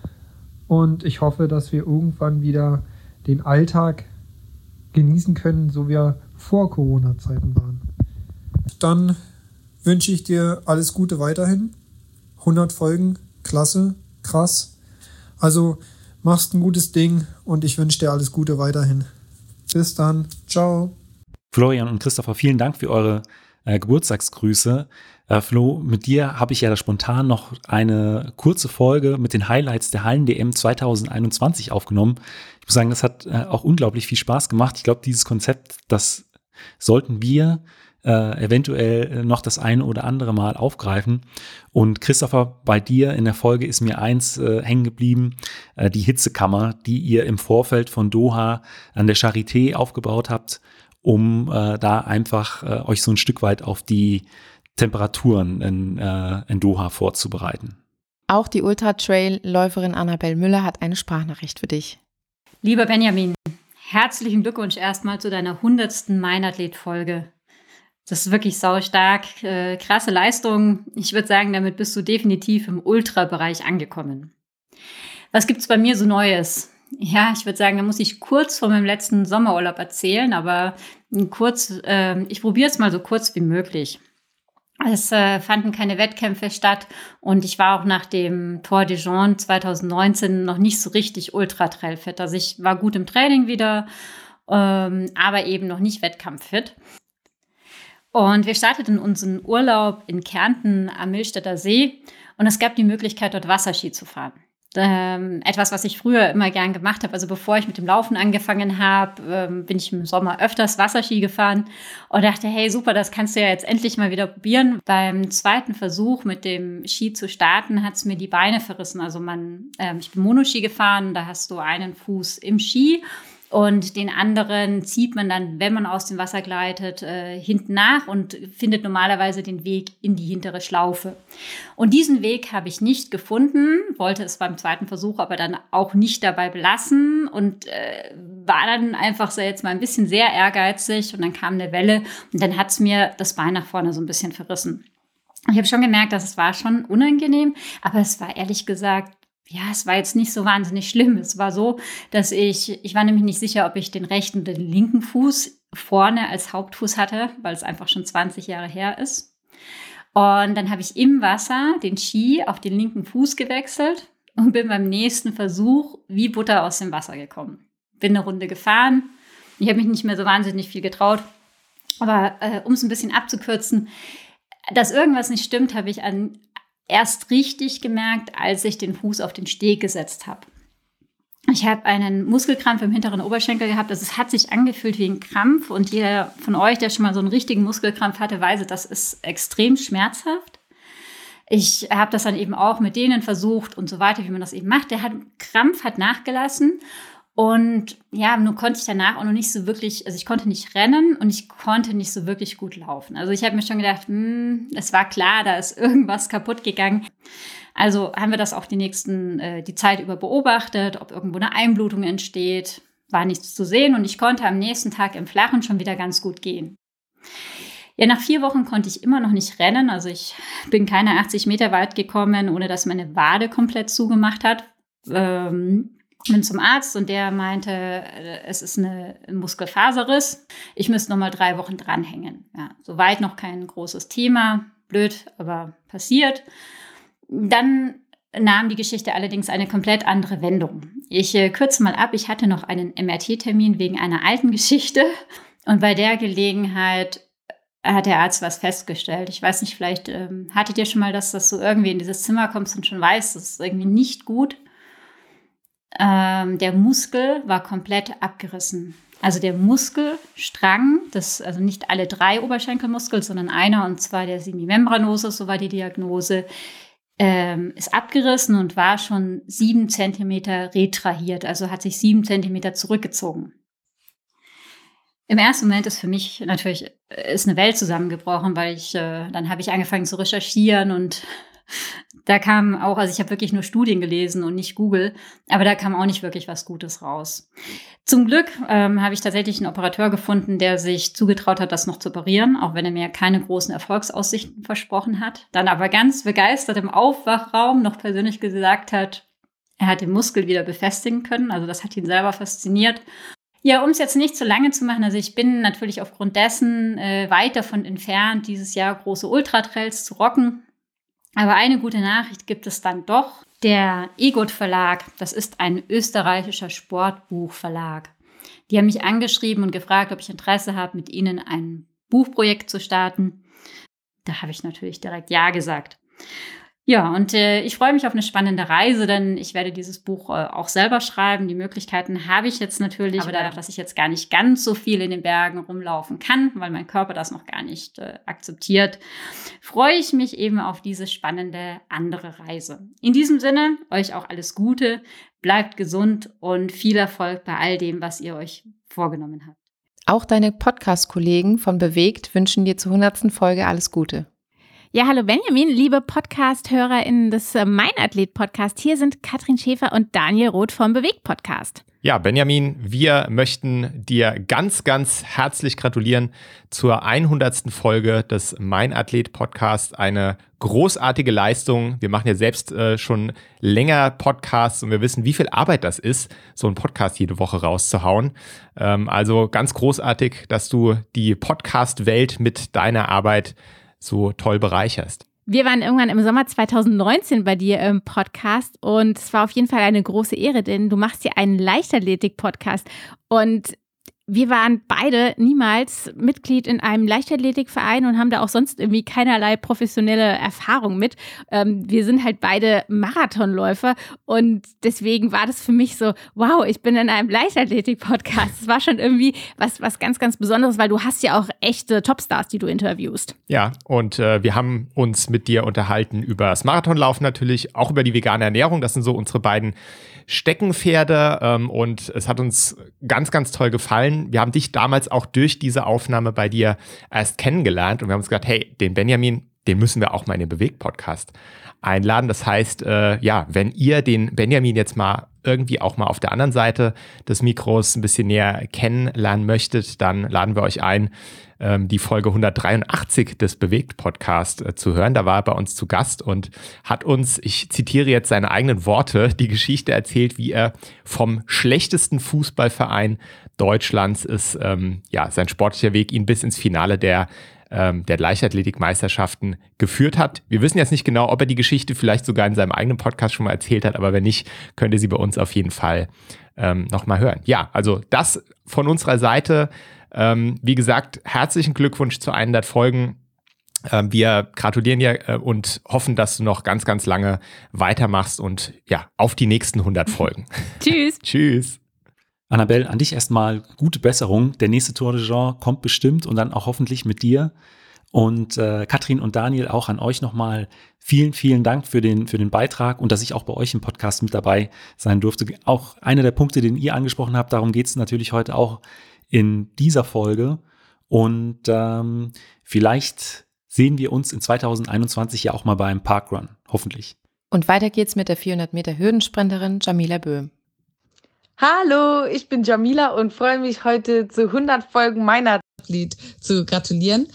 Und ich hoffe, dass wir irgendwann wieder den Alltag genießen können, so wie er vor Corona-Zeiten waren. Dann wünsche ich dir alles Gute weiterhin. 100 Folgen, klasse, krass. Also machst ein gutes Ding und ich wünsche dir alles Gute weiterhin. Bis dann. Ciao. Florian und Christopher, vielen Dank für eure äh, Geburtstagsgrüße. Äh, Flo, mit dir habe ich ja spontan noch eine kurze Folge mit den Highlights der Hallen-DM 2021 aufgenommen. Ich muss sagen, das hat äh, auch unglaublich viel Spaß gemacht. Ich glaube, dieses Konzept, das sollten wir äh, eventuell noch das eine oder andere Mal aufgreifen. Und Christopher, bei dir in der Folge ist mir eins äh, hängen geblieben, äh, die Hitzekammer, die ihr im Vorfeld von Doha an der Charité aufgebaut habt, um äh, da einfach äh, euch so ein Stück weit auf die Temperaturen in, äh, in Doha vorzubereiten. Auch die Ultra-Trail-Läuferin Annabelle Müller hat eine Sprachnachricht für dich. Lieber Benjamin, herzlichen Glückwunsch erstmal zu deiner 100. Meinathlet-Folge. Das ist wirklich sau stark. Äh, krasse Leistung. Ich würde sagen, damit bist du definitiv im Ultra-Bereich angekommen. Was gibt's bei mir so Neues? Ja, ich würde sagen, da muss ich kurz von meinem letzten Sommerurlaub erzählen, aber kurz, äh, ich probiere es mal so kurz wie möglich. Es äh, fanden keine Wettkämpfe statt und ich war auch nach dem Tour de Jean 2019 noch nicht so richtig ultra-trailfit. Also ich war gut im Training wieder, ähm, aber eben noch nicht wettkampffit. Und wir starteten unseren Urlaub in Kärnten am Millstätter See und es gab die Möglichkeit, dort Wasserski zu fahren. ähm, etwas, was ich früher immer gern gemacht habe. Also bevor ich mit dem Laufen angefangen habe, ähm, bin ich im Sommer öfters Wasserski gefahren und dachte, hey, super, das kannst du ja jetzt endlich mal wieder probieren. Beim zweiten Versuch mit dem Ski zu starten, hat es mir die Beine verrissen. Also man, ähm, ich bin Monoski gefahren, da hast du einen Fuß im Ski und den anderen zieht man dann, wenn man aus dem Wasser gleitet, äh, hinten nach und findet normalerweise den Weg in die hintere Schlaufe. Und diesen Weg habe ich nicht gefunden, wollte es beim zweiten Versuch aber dann auch nicht dabei belassen und äh, war dann einfach so jetzt mal ein bisschen sehr ehrgeizig und dann kam eine Welle und dann hat es mir das Bein nach vorne so ein bisschen verrissen. Ich habe schon gemerkt, dass es war schon unangenehm, aber es war ehrlich gesagt ja, es war jetzt nicht so wahnsinnig schlimm. Es war so, dass ich, ich war nämlich nicht sicher, ob ich den rechten oder den linken Fuß vorne als Hauptfuß hatte, weil es einfach schon 20 Jahre her ist. Und dann habe ich im Wasser den Ski auf den linken Fuß gewechselt und bin beim nächsten Versuch wie Butter aus dem Wasser gekommen. Bin eine Runde gefahren. Ich habe mich nicht mehr so wahnsinnig viel getraut. Aber äh, um es ein bisschen abzukürzen, dass irgendwas nicht stimmt, habe ich an erst richtig gemerkt, als ich den Fuß auf den Steg gesetzt habe. Ich habe einen Muskelkrampf im hinteren Oberschenkel gehabt. Also es hat sich angefühlt wie ein Krampf. Und jeder von euch, der schon mal so einen richtigen Muskelkrampf hatte, weiß, das ist extrem schmerzhaft. Ich habe das dann eben auch mit denen versucht und so weiter, wie man das eben macht. Der hat, Krampf hat nachgelassen und ja, nun konnte ich danach auch noch nicht so wirklich, also ich konnte nicht rennen und ich konnte nicht so wirklich gut laufen. Also ich habe mir schon gedacht, hm, es war klar, da ist irgendwas kaputt gegangen. Also haben wir das auch die nächsten, äh, die Zeit über beobachtet, ob irgendwo eine Einblutung entsteht. War nichts zu sehen und ich konnte am nächsten Tag im Flachen schon wieder ganz gut gehen. Ja, nach vier Wochen konnte ich immer noch nicht rennen. Also ich bin keine 80 Meter weit gekommen, ohne dass meine Wade komplett zugemacht hat. Ähm, bin zum Arzt und der meinte, äh, es ist eine Muskelfaserriss. Ich müsste noch mal drei Wochen dranhängen. Ja, soweit noch kein großes Thema. Blöd, aber passiert. Dann nahm die Geschichte allerdings eine komplett andere Wendung. Ich äh, kürze mal ab. Ich hatte noch einen MRT-Termin wegen einer alten Geschichte. Und bei der Gelegenheit hat der Arzt was festgestellt. Ich weiß nicht, vielleicht ähm, hattet ihr schon mal, dass, dass du irgendwie in dieses Zimmer kommst und schon weißt, das ist irgendwie nicht gut. Ähm, der Muskel war komplett abgerissen. Also der Muskelstrang, das, also nicht alle drei Oberschenkelmuskeln, sondern einer, und zwar der Semimembranosus, so war die Diagnose, ähm, ist abgerissen und war schon sieben Zentimeter retrahiert, also hat sich sieben Zentimeter zurückgezogen. Im ersten Moment ist für mich natürlich ist eine Welt zusammengebrochen, weil ich äh, dann habe ich angefangen zu recherchieren und da kam auch, also ich habe wirklich nur Studien gelesen und nicht Google, aber da kam auch nicht wirklich was Gutes raus. Zum Glück ähm, habe ich tatsächlich einen Operateur gefunden, der sich zugetraut hat, das noch zu operieren, auch wenn er mir keine großen Erfolgsaussichten versprochen hat. Dann aber ganz begeistert im Aufwachraum noch persönlich gesagt hat, er hat den Muskel wieder befestigen können. Also das hat ihn selber fasziniert. Ja, um es jetzt nicht zu lange zu machen, also ich bin natürlich aufgrund dessen äh, weit davon entfernt, dieses Jahr große Ultratrails zu rocken. Aber eine gute Nachricht gibt es dann doch. Der Egot Verlag, das ist ein österreichischer Sportbuchverlag. Die haben mich angeschrieben und gefragt, ob ich Interesse habe, mit ihnen ein Buchprojekt zu starten. Da habe ich natürlich direkt Ja gesagt. Ja, und äh, ich freue mich auf eine spannende Reise, denn ich werde dieses Buch äh, auch selber schreiben. Die Möglichkeiten habe ich jetzt natürlich, aber dadurch, dass ich jetzt gar nicht ganz so viel in den Bergen rumlaufen kann, weil mein Körper das noch gar nicht äh, akzeptiert, freue ich mich eben auf diese spannende andere Reise. In diesem Sinne, euch auch alles Gute, bleibt gesund und viel Erfolg bei all dem, was ihr euch vorgenommen habt. Auch deine Podcast-Kollegen von Bewegt wünschen dir zur 100. Folge alles Gute. Ja, hallo Benjamin, liebe Podcast-HörerInnen des äh, Mein Athlet-Podcast. Hier sind Katrin Schäfer und Daniel Roth vom Bewegt-Podcast. Ja, Benjamin, wir möchten dir ganz, ganz herzlich gratulieren zur 100. Folge des Mein Athlet Podcast. Eine großartige Leistung. Wir machen ja selbst äh, schon länger Podcasts und wir wissen, wie viel Arbeit das ist, so einen Podcast jede Woche rauszuhauen. Ähm, also ganz großartig, dass du die Podcast-Welt mit deiner Arbeit so toll bereicherst. Wir waren irgendwann im Sommer 2019 bei dir im Podcast und es war auf jeden Fall eine große Ehre, denn du machst hier einen Leichtathletik-Podcast und wir waren beide niemals Mitglied in einem Leichtathletikverein und haben da auch sonst irgendwie keinerlei professionelle Erfahrung mit. Ähm, wir sind halt beide Marathonläufer und deswegen war das für mich so, wow, ich bin in einem Leichtathletik-Podcast. Das war schon irgendwie was, was ganz, ganz Besonderes, weil du hast ja auch echte Topstars, die du interviewst. Ja, und äh, wir haben uns mit dir unterhalten über das Marathonlaufen natürlich, auch über die vegane Ernährung. Das sind so unsere beiden Steckenpferde ähm, und es hat uns ganz, ganz toll gefallen. Wir haben dich damals auch durch diese Aufnahme bei dir erst kennengelernt und wir haben uns gedacht, hey, den Benjamin, den müssen wir auch mal in den Bewegt-Podcast einladen. Das heißt, äh, ja, wenn ihr den Benjamin jetzt mal irgendwie auch mal auf der anderen Seite des Mikros ein bisschen näher kennenlernen möchtet, dann laden wir euch ein, ähm, die Folge 183 des Bewegt-Podcast äh, zu hören. Da war er bei uns zu Gast und hat uns, ich zitiere jetzt seine eigenen Worte, die Geschichte erzählt, wie er vom schlechtesten Fußballverein Deutschlands ist, ähm, ja, sein sportlicher Weg ihn bis ins Finale der ähm, der Leichtathletikmeisterschaften geführt hat. Wir wissen jetzt nicht genau, ob er die Geschichte vielleicht sogar in seinem eigenen Podcast schon mal erzählt hat, aber wenn nicht, könnt ihr sie bei uns auf jeden Fall ähm, nochmal hören. Ja, also das von unserer Seite. Ähm, wie gesagt, herzlichen Glückwunsch zu 100 Folgen. Ähm, wir gratulieren dir äh, und hoffen, dass du noch ganz, ganz lange weitermachst und ja, auf die nächsten 100 Folgen. Tschüss. Tschüss. Annabelle, an dich erstmal gute Besserung. Der nächste Tour de Jean kommt bestimmt und dann auch hoffentlich mit dir. Und äh, Katrin und Daniel, auch an euch nochmal vielen, vielen Dank für den, für den Beitrag und dass ich auch bei euch im Podcast mit dabei sein durfte. Auch einer der Punkte, den ihr angesprochen habt, darum geht es natürlich heute auch in dieser Folge. Und ähm, vielleicht sehen wir uns in 2021 ja auch mal beim Parkrun, hoffentlich. Und weiter geht's mit der 400 Meter Hürdensprinterin Jamila Böhm. Hallo, ich bin Jamila und freue mich heute zu 100 Folgen meiner Lied zu gratulieren.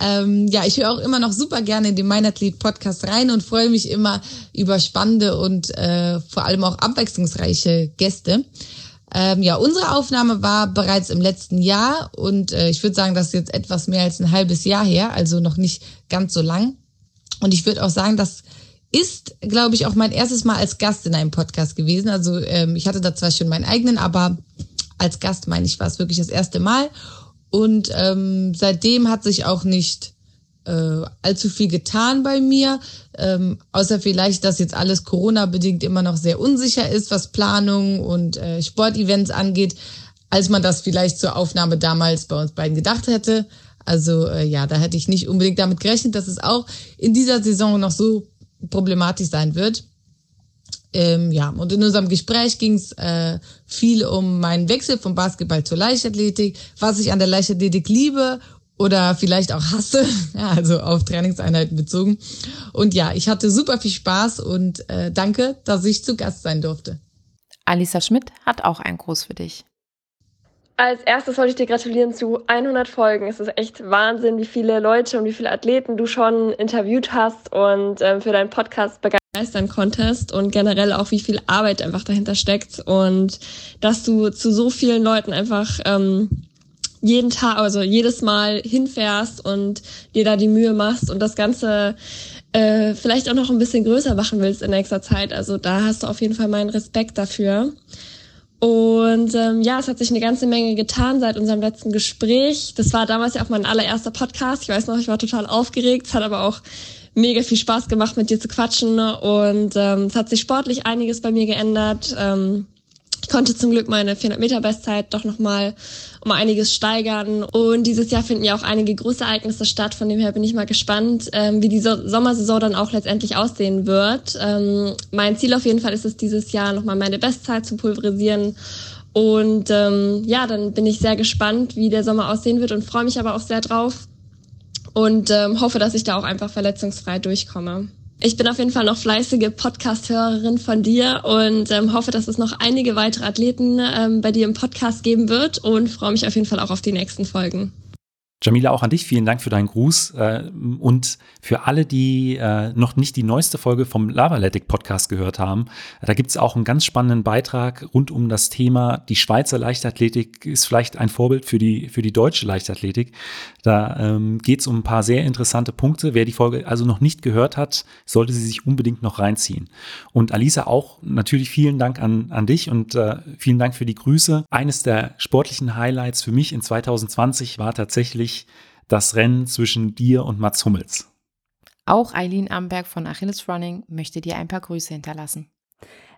Ähm, ja, ich höre auch immer noch super gerne in den Meinathlet Podcast rein und freue mich immer über spannende und äh, vor allem auch abwechslungsreiche Gäste. Ähm, ja, unsere Aufnahme war bereits im letzten Jahr und äh, ich würde sagen, das ist jetzt etwas mehr als ein halbes Jahr her, also noch nicht ganz so lang. Und ich würde auch sagen, dass ist, glaube ich, auch mein erstes Mal als Gast in einem Podcast gewesen. Also ähm, ich hatte da zwar schon meinen eigenen, aber als Gast meine ich, war es wirklich das erste Mal. Und ähm, seitdem hat sich auch nicht äh, allzu viel getan bei mir, ähm, außer vielleicht, dass jetzt alles Corona-bedingt immer noch sehr unsicher ist, was Planung und äh, Sportevents angeht, als man das vielleicht zur Aufnahme damals bei uns beiden gedacht hätte. Also äh, ja, da hätte ich nicht unbedingt damit gerechnet, dass es auch in dieser Saison noch so problematisch sein wird. Ähm, ja, und in unserem Gespräch ging es äh, viel um meinen Wechsel vom Basketball zur Leichtathletik, was ich an der Leichtathletik liebe oder vielleicht auch hasse, ja, also auf Trainingseinheiten bezogen. Und ja, ich hatte super viel Spaß und äh, danke, dass ich zu Gast sein durfte. Alisa Schmidt hat auch einen Gruß für dich. Als erstes wollte ich dir gratulieren zu 100 Folgen. Es ist echt Wahnsinn, wie viele Leute und wie viele Athleten du schon interviewt hast und ähm, für deinen Podcast begeistern konntest und generell auch, wie viel Arbeit einfach dahinter steckt und dass du zu so vielen Leuten einfach ähm, jeden Tag, also jedes Mal hinfährst und dir da die Mühe machst und das Ganze äh, vielleicht auch noch ein bisschen größer machen willst in nächster Zeit. Also da hast du auf jeden Fall meinen Respekt dafür. Und ähm, ja, es hat sich eine ganze Menge getan seit unserem letzten Gespräch. Das war damals ja auch mein allererster Podcast. Ich weiß noch, ich war total aufgeregt. Es hat aber auch mega viel Spaß gemacht, mit dir zu quatschen. Und ähm, es hat sich sportlich einiges bei mir geändert. Ähm, ich konnte zum Glück meine 400 Meter Bestzeit doch nochmal um einiges steigern. Und dieses Jahr finden ja auch einige Großereignisse statt. Von dem her bin ich mal gespannt, ähm, wie die so Sommersaison dann auch letztendlich aussehen wird. Ähm, mein Ziel auf jeden Fall ist es dieses Jahr nochmal meine Bestzeit zu pulverisieren. Und ähm, ja, dann bin ich sehr gespannt, wie der Sommer aussehen wird und freue mich aber auch sehr drauf und ähm, hoffe, dass ich da auch einfach verletzungsfrei durchkomme. Ich bin auf jeden Fall noch fleißige Podcast-Hörerin von dir und ähm, hoffe, dass es noch einige weitere Athleten ähm, bei dir im Podcast geben wird und freue mich auf jeden Fall auch auf die nächsten Folgen. Jamila, auch an dich vielen Dank für deinen Gruß äh, und für alle, die äh, noch nicht die neueste Folge vom Lavaletic Podcast gehört haben. Da gibt es auch einen ganz spannenden Beitrag rund um das Thema, die Schweizer Leichtathletik ist vielleicht ein Vorbild für die, für die deutsche Leichtathletik. Da ähm, geht es um ein paar sehr interessante Punkte. Wer die Folge also noch nicht gehört hat, sollte sie sich unbedingt noch reinziehen. Und Alisa, auch natürlich vielen Dank an, an dich und äh, vielen Dank für die Grüße. Eines der sportlichen Highlights für mich in 2020 war tatsächlich wirklich das Rennen zwischen dir und Mats Hummels. Auch Eileen Amberg von Achilles Running möchte dir ein paar Grüße hinterlassen.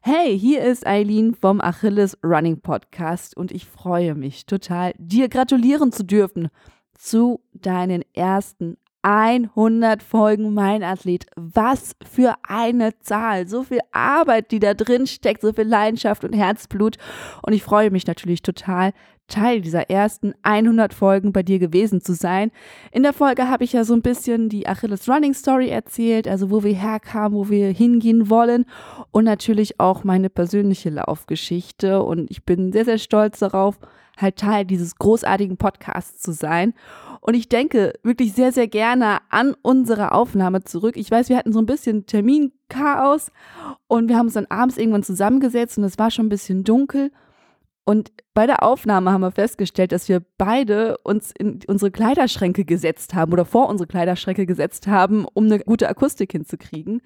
Hey, hier ist Eileen vom Achilles Running Podcast und ich freue mich total, dir gratulieren zu dürfen zu deinen ersten 100 Folgen Mein Athlet. Was für eine Zahl. So viel Arbeit, die da drin steckt, so viel Leidenschaft und Herzblut. Und ich freue mich natürlich total, Teil dieser ersten 100 Folgen bei dir gewesen zu sein. In der Folge habe ich ja so ein bisschen die Achilles Running Story erzählt, also wo wir herkamen, wo wir hingehen wollen und natürlich auch meine persönliche Laufgeschichte. Und ich bin sehr, sehr stolz darauf, halt Teil dieses großartigen Podcasts zu sein. Und ich denke wirklich sehr, sehr gerne an unsere Aufnahme zurück. Ich weiß, wir hatten so ein bisschen Terminchaos und wir haben uns dann abends irgendwann zusammengesetzt und es war schon ein bisschen dunkel. Und bei der Aufnahme haben wir festgestellt, dass wir beide uns in unsere Kleiderschränke gesetzt haben oder vor unsere Kleiderschränke gesetzt haben, um eine gute Akustik hinzukriegen.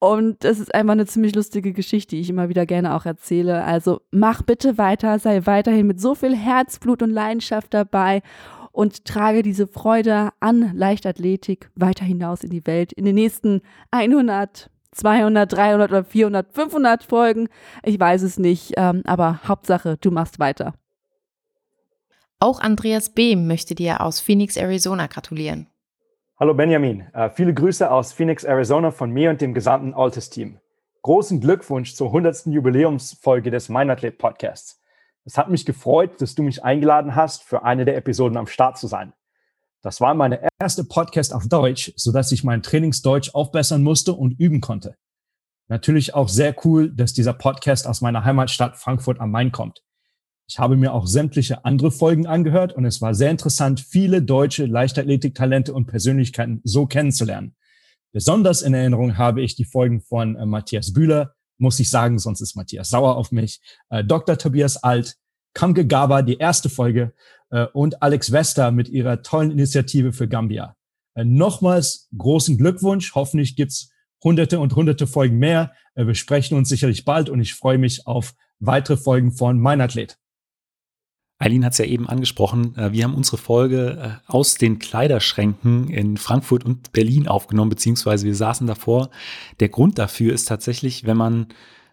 Und das ist einfach eine ziemlich lustige Geschichte, die ich immer wieder gerne auch erzähle. Also mach bitte weiter, sei weiterhin mit so viel Herzblut und Leidenschaft dabei und trage diese Freude an Leichtathletik weiter hinaus in die Welt in den nächsten 100, 200, 300 oder 400, 500 Folgen. Ich weiß es nicht, ähm, aber Hauptsache, du machst weiter. Auch Andreas Behm möchte dir aus Phoenix, Arizona gratulieren. Hallo Benjamin, uh, viele Grüße aus Phoenix, Arizona von mir und dem gesamten Altes-Team. Großen Glückwunsch zur 100. Jubiläumsfolge des Meinathlet Podcasts. Es hat mich gefreut, dass du mich eingeladen hast, für eine der Episoden am Start zu sein. Das war meine erste Podcast auf Deutsch, sodass ich mein Trainingsdeutsch aufbessern musste und üben konnte. Natürlich auch sehr cool, dass dieser Podcast aus meiner Heimatstadt Frankfurt am Main kommt. Ich habe mir auch sämtliche andere Folgen angehört und es war sehr interessant, viele deutsche Leichtathletiktalente und Persönlichkeiten so kennenzulernen. Besonders in Erinnerung habe ich die Folgen von äh, Matthias Bühler, muss ich sagen, sonst ist Matthias sauer auf mich, äh, Dr. Tobias Alt, Kamke Gaba, die erste Folge äh, und Alex Wester mit ihrer tollen Initiative für Gambia. Äh, nochmals großen Glückwunsch. Hoffentlich gibt's hunderte und hunderte Folgen mehr. Äh, wir sprechen uns sicherlich bald und ich freue mich auf weitere Folgen von Mein Athlet. Eileen hat es ja eben angesprochen. Äh, wir haben unsere Folge äh, aus den Kleiderschränken in Frankfurt und Berlin aufgenommen, beziehungsweise wir saßen davor. Der Grund dafür ist tatsächlich, wenn man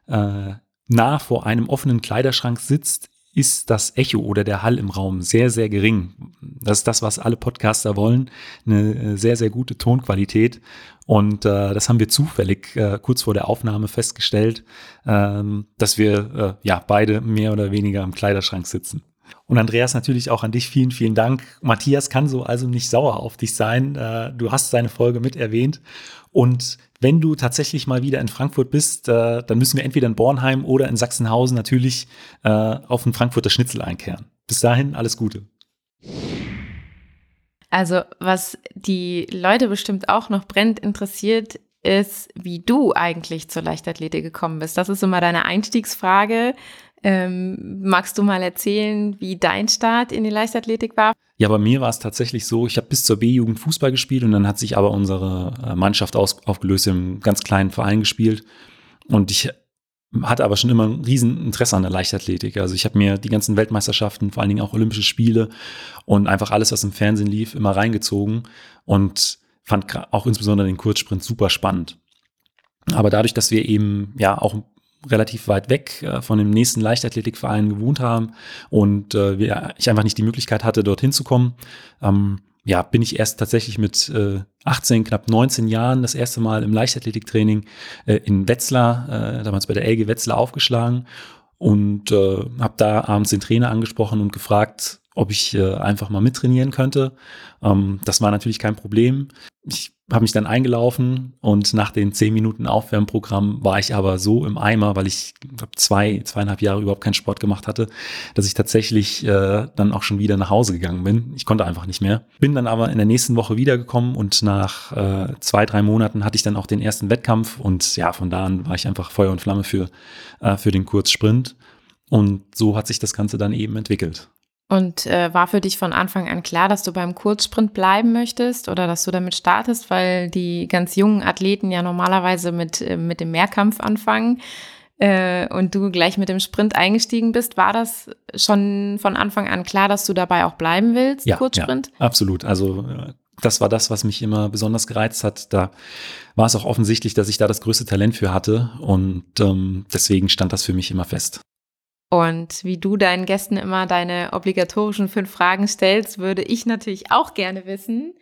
äh, nah vor einem offenen Kleiderschrank sitzt, ist das Echo oder der Hall im Raum sehr, sehr gering. Das ist das, was alle Podcaster wollen. Eine äh, sehr, sehr gute Tonqualität. Und äh, das haben wir zufällig äh, kurz vor der Aufnahme festgestellt, ähm, dass wir äh, ja beide mehr oder weniger im Kleiderschrank sitzen. Und Andreas, natürlich auch an dich vielen, vielen Dank. Matthias kann so also nicht sauer auf dich sein. Äh, du hast seine Folge mit erwähnt. Und wenn du tatsächlich mal wieder in Frankfurt bist, äh, dann müssen wir entweder in Bornheim oder in Sachsenhausen natürlich äh, auf den Frankfurter Schnitzel einkehren. Bis dahin, alles Gute. Also, was die Leute bestimmt auch noch brennend interessiert, ist, wie du eigentlich zur Leichtathletik gekommen bist. Das ist immer deine Einstiegsfrage. Ähm, magst du mal erzählen, wie dein Start in die Leichtathletik war? Ja, bei mir war es tatsächlich so, ich habe bis zur B-Jugend Fußball gespielt und dann hat sich aber unsere äh, Mannschaft aus, aufgelöst, im ganz kleinen Verein gespielt. Und ich hatte aber schon immer ein riesen Interesse an der Leichtathletik. Also ich habe mir die ganzen Weltmeisterschaften, vor allen Dingen auch Olympische Spiele und einfach alles, was im Fernsehen lief, immer reingezogen und fand auch insbesondere den Kurzsprint super spannend. Aber dadurch, dass wir eben ja auch relativ weit weg äh, von dem nächsten Leichtathletikverein gewohnt haben und äh, ich einfach nicht die Möglichkeit hatte, dorthin zu kommen. Ähm, ja, bin ich erst tatsächlich mit äh, 18, knapp 19 Jahren das erste Mal im Leichtathletiktraining äh, in Wetzlar, äh, damals bei der LG Wetzlar aufgeschlagen und äh, habe da abends den Trainer angesprochen und gefragt, ob ich äh, einfach mal mittrainieren könnte. Ähm, das war natürlich kein Problem. Ich habe mich dann eingelaufen und nach den zehn Minuten Aufwärmprogramm war ich aber so im Eimer, weil ich zwei, zweieinhalb Jahre überhaupt keinen Sport gemacht hatte, dass ich tatsächlich äh, dann auch schon wieder nach Hause gegangen bin. Ich konnte einfach nicht mehr. Bin dann aber in der nächsten Woche wiedergekommen und nach äh, zwei, drei Monaten hatte ich dann auch den ersten Wettkampf und ja, von da an war ich einfach Feuer und Flamme für, äh, für den Kurzsprint. Und so hat sich das Ganze dann eben entwickelt. Und äh, war für dich von Anfang an klar, dass du beim Kurzsprint bleiben möchtest oder dass du damit startest, weil die ganz jungen Athleten ja normalerweise mit, äh, mit dem Mehrkampf anfangen äh, und du gleich mit dem Sprint eingestiegen bist. War das schon von Anfang an klar, dass du dabei auch bleiben willst, ja, Kurzsprint? Ja, absolut. Also äh, das war das, was mich immer besonders gereizt hat. Da war es auch offensichtlich, dass ich da das größte Talent für hatte und ähm, deswegen stand das für mich immer fest. Und wie du deinen Gästen immer deine obligatorischen fünf Fragen stellst, würde ich natürlich auch gerne wissen,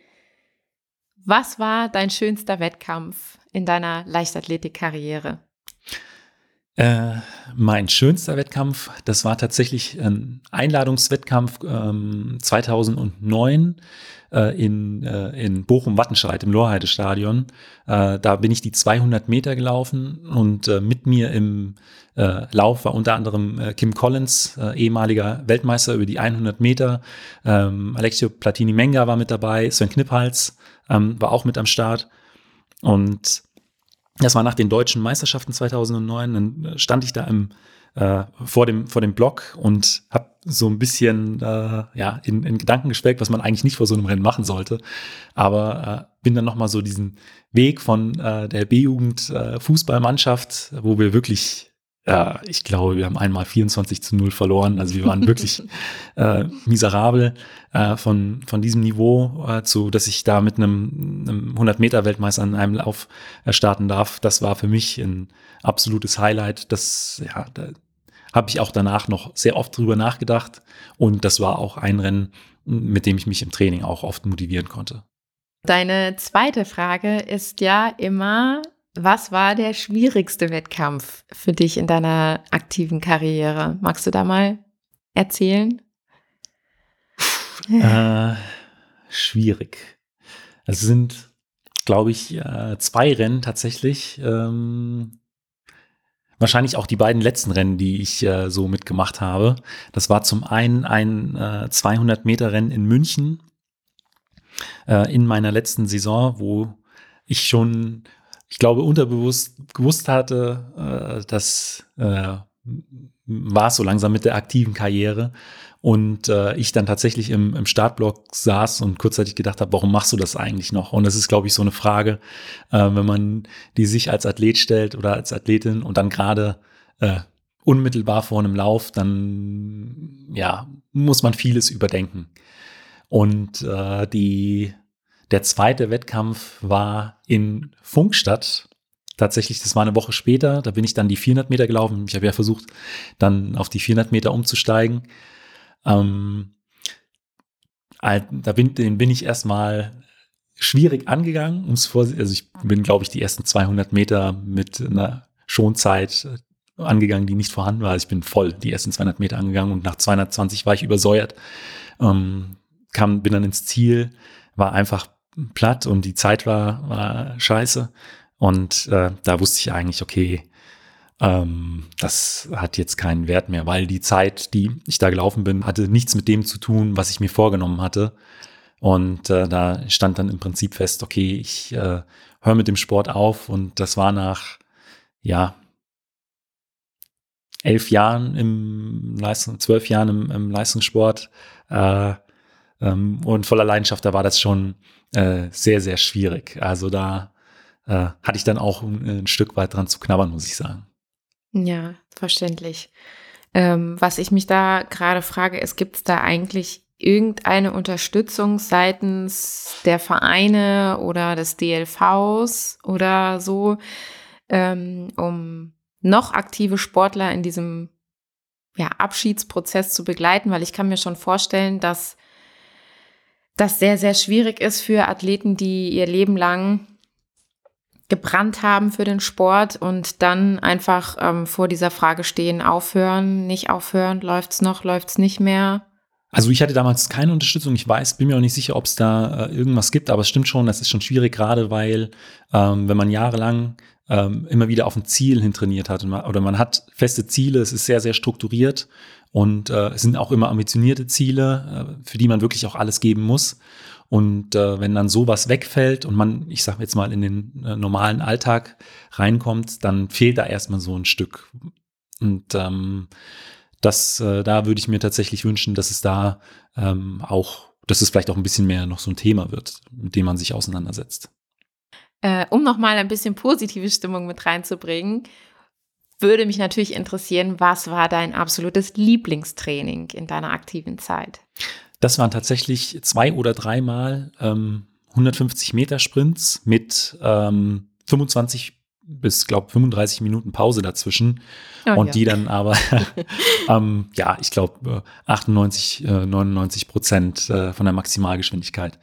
was war dein schönster Wettkampf in deiner Leichtathletikkarriere? Äh, mein schönster Wettkampf, das war tatsächlich ein Einladungswettkampf ähm, 2009 äh, in, äh, in Bochum-Wattenscheid im Lorheide-Stadion. Äh, da bin ich die 200 Meter gelaufen und äh, mit mir im Lauf war unter anderem Kim Collins, ehemaliger Weltmeister über die 100 Meter. Ähm, Alexio Platini-Menga war mit dabei, Sven Kniphals ähm, war auch mit am Start. Und das war nach den deutschen Meisterschaften 2009. Dann äh, stand ich da im, äh, vor, dem, vor dem Block und habe so ein bisschen äh, ja, in, in Gedanken geschwelgt, was man eigentlich nicht vor so einem Rennen machen sollte. Aber äh, bin dann nochmal so diesen Weg von äh, der B-Jugend äh, Fußballmannschaft, wo wir wirklich ja, ich glaube, wir haben einmal 24 zu 0 verloren. Also wir waren wirklich äh, miserabel äh, von, von diesem Niveau äh, zu, dass ich da mit einem, einem 100-Meter-Weltmeister an einem Lauf äh, starten darf. Das war für mich ein absolutes Highlight. Das, ja, da habe ich auch danach noch sehr oft drüber nachgedacht. Und das war auch ein Rennen, mit dem ich mich im Training auch oft motivieren konnte. Deine zweite Frage ist ja immer, was war der schwierigste Wettkampf für dich in deiner aktiven Karriere? Magst du da mal erzählen? Äh, schwierig. Es sind, glaube ich, äh, zwei Rennen tatsächlich. Ähm, wahrscheinlich auch die beiden letzten Rennen, die ich äh, so mitgemacht habe. Das war zum einen ein äh, 200 Meter Rennen in München äh, in meiner letzten Saison, wo ich schon ich glaube, unterbewusst gewusst hatte, äh, dass äh, war es so langsam mit der aktiven Karriere und äh, ich dann tatsächlich im, im Startblock saß und kurzzeitig gedacht habe, warum machst du das eigentlich noch? Und das ist, glaube ich, so eine Frage, äh, wenn man die sich als Athlet stellt oder als Athletin und dann gerade äh, unmittelbar vor einem Lauf, dann ja, muss man vieles überdenken. Und äh, die der zweite Wettkampf war in Funkstadt. Tatsächlich, das war eine Woche später. Da bin ich dann die 400 Meter gelaufen. Ich habe ja versucht, dann auf die 400 Meter umzusteigen. Ähm, da bin, den bin ich erstmal schwierig angegangen. Also ich bin, glaube ich, die ersten 200 Meter mit einer Schonzeit angegangen, die nicht vorhanden war. Also ich bin voll die ersten 200 Meter angegangen und nach 220 war ich übersäuert. Ähm, kam, bin dann ins Ziel, war einfach platt und die Zeit war, war scheiße. Und äh, da wusste ich eigentlich, okay, ähm, das hat jetzt keinen Wert mehr, weil die Zeit, die ich da gelaufen bin, hatte nichts mit dem zu tun, was ich mir vorgenommen hatte. Und äh, da stand dann im Prinzip fest, okay, ich äh, höre mit dem Sport auf. Und das war nach, ja, elf Jahren im Leistung, zwölf Jahren im, im Leistungssport äh, ähm, und voller Leidenschaft, da war das schon äh, sehr, sehr schwierig. Also da äh, hatte ich dann auch ein, ein, Stück weit dran zu knabbern, muss ich sagen. Ja, verständlich. Ähm, was ich mich da gerade frage, ist, gibt es da eigentlich irgendeine Unterstützung seitens der Vereine oder des DLVs oder so, ähm, um noch aktive Sportler in diesem ja, Abschiedsprozess zu begleiten? Weil ich kann mir schon vorstellen, dass das sehr, sehr schwierig ist für Athleten, die ihr Leben lang gebrannt haben für den Sport und dann einfach ähm, vor dieser Frage stehen, aufhören, nicht aufhören, läuft's noch, läuft's nicht mehr. Also ich hatte damals keine Unterstützung. Ich weiß, bin mir auch nicht sicher, ob es da äh, irgendwas gibt, aber es stimmt schon, das ist schon schwierig, gerade weil, ähm, wenn man jahrelang ähm, immer wieder auf ein Ziel hin trainiert hat man, oder man hat feste Ziele, es ist sehr, sehr strukturiert und äh, es sind auch immer ambitionierte Ziele, äh, für die man wirklich auch alles geben muss. Und äh, wenn dann sowas wegfällt und man, ich sage jetzt mal, in den äh, normalen Alltag reinkommt, dann fehlt da erstmal so ein Stück. Und ähm, das, äh, da würde ich mir tatsächlich wünschen, dass es da ähm, auch, dass es vielleicht auch ein bisschen mehr noch so ein Thema wird, mit dem man sich auseinandersetzt. Äh, um nochmal ein bisschen positive Stimmung mit reinzubringen, würde mich natürlich interessieren, was war dein absolutes Lieblingstraining in deiner aktiven Zeit? Das waren tatsächlich zwei oder dreimal ähm, 150 Meter Sprints mit ähm, 25 bis, glaube 35 Minuten Pause dazwischen. Oh, und ja. die dann aber, ähm, ja, ich glaube, 98, äh, 99 Prozent äh, von der Maximalgeschwindigkeit.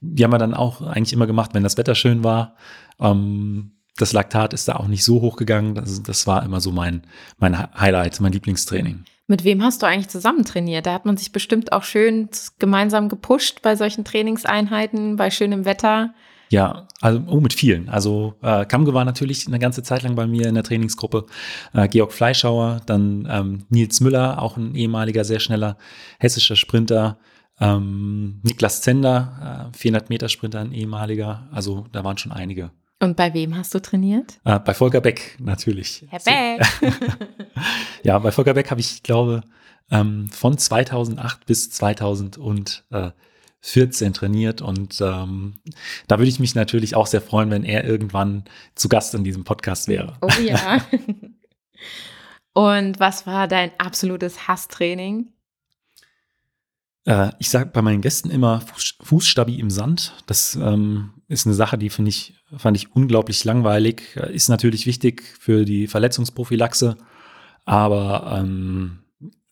Die haben wir dann auch eigentlich immer gemacht, wenn das Wetter schön war. Ähm, das Laktat ist da auch nicht so hoch gegangen. Das, das war immer so mein, mein Highlight, mein Lieblingstraining. Mit wem hast du eigentlich zusammen trainiert? Da hat man sich bestimmt auch schön gemeinsam gepusht bei solchen Trainingseinheiten, bei schönem Wetter. Ja, also oh, mit vielen. Also äh, Kamge war natürlich eine ganze Zeit lang bei mir in der Trainingsgruppe. Äh, Georg Fleischhauer, dann ähm, Nils Müller, auch ein ehemaliger, sehr schneller hessischer Sprinter. Ähm, Niklas Zender, äh, 400 Meter Sprinter, ein ehemaliger. Also da waren schon einige. Und bei wem hast du trainiert? Äh, bei Volker Beck natürlich. Herr Beck. ja, bei Volker Beck habe ich, glaube, ähm, von 2008 bis 2000 und äh, 14 trainiert und ähm, da würde ich mich natürlich auch sehr freuen, wenn er irgendwann zu Gast in diesem Podcast wäre. Oh ja. und was war dein absolutes Hasstraining? Äh, ich sage bei meinen Gästen immer Fuß, Fußstabi im Sand. Das ähm, ist eine Sache, die finde ich, fand ich unglaublich langweilig. Ist natürlich wichtig für die Verletzungsprophylaxe, aber ähm,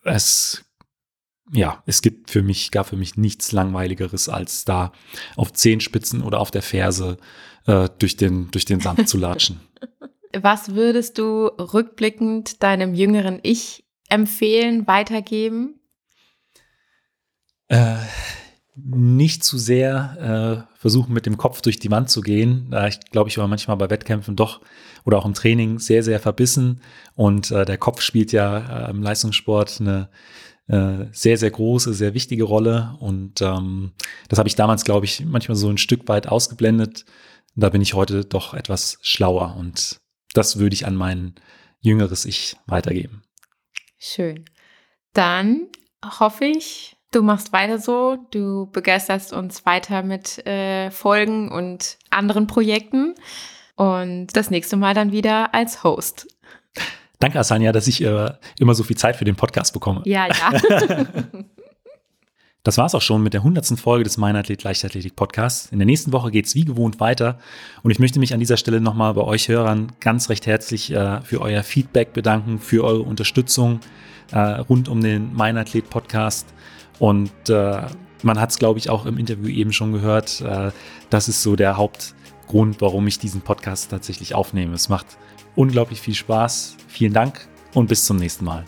es ja, es gibt für mich, gab für mich nichts Langweiligeres, als da auf Zehenspitzen oder auf der Ferse äh, durch, den, durch den Sand zu latschen. Was würdest du rückblickend deinem jüngeren Ich empfehlen, weitergeben? Äh, nicht zu sehr äh, versuchen, mit dem Kopf durch die Wand zu gehen. Da ich glaube, ich war manchmal bei Wettkämpfen doch oder auch im Training sehr, sehr verbissen. Und äh, der Kopf spielt ja äh, im Leistungssport eine äh, sehr, sehr große, sehr wichtige Rolle. Und ähm, das habe ich damals, glaube ich, manchmal so ein Stück weit ausgeblendet. Da bin ich heute doch etwas schlauer und das würde ich an mein jüngeres Ich weitergeben. Schön. Dann hoffe ich, du machst weiter so, du begeisterst uns weiter mit äh, Folgen und anderen Projekten und das nächste Mal dann wieder als Host. Danke, Asania, dass ich äh, immer so viel Zeit für den Podcast bekomme. Ja, ja. Das war es auch schon mit der 100. Folge des Meinathlet Leichtathletik Podcasts. In der nächsten Woche geht es wie gewohnt weiter. Und ich möchte mich an dieser Stelle nochmal bei euch Hörern ganz recht herzlich äh, für euer Feedback bedanken, für eure Unterstützung äh, rund um den Meinathlet Podcast. Und äh, man hat es, glaube ich, auch im Interview eben schon gehört. Äh, das ist so der Hauptgrund, warum ich diesen Podcast tatsächlich aufnehme. Es macht unglaublich viel Spaß. Vielen Dank und bis zum nächsten Mal.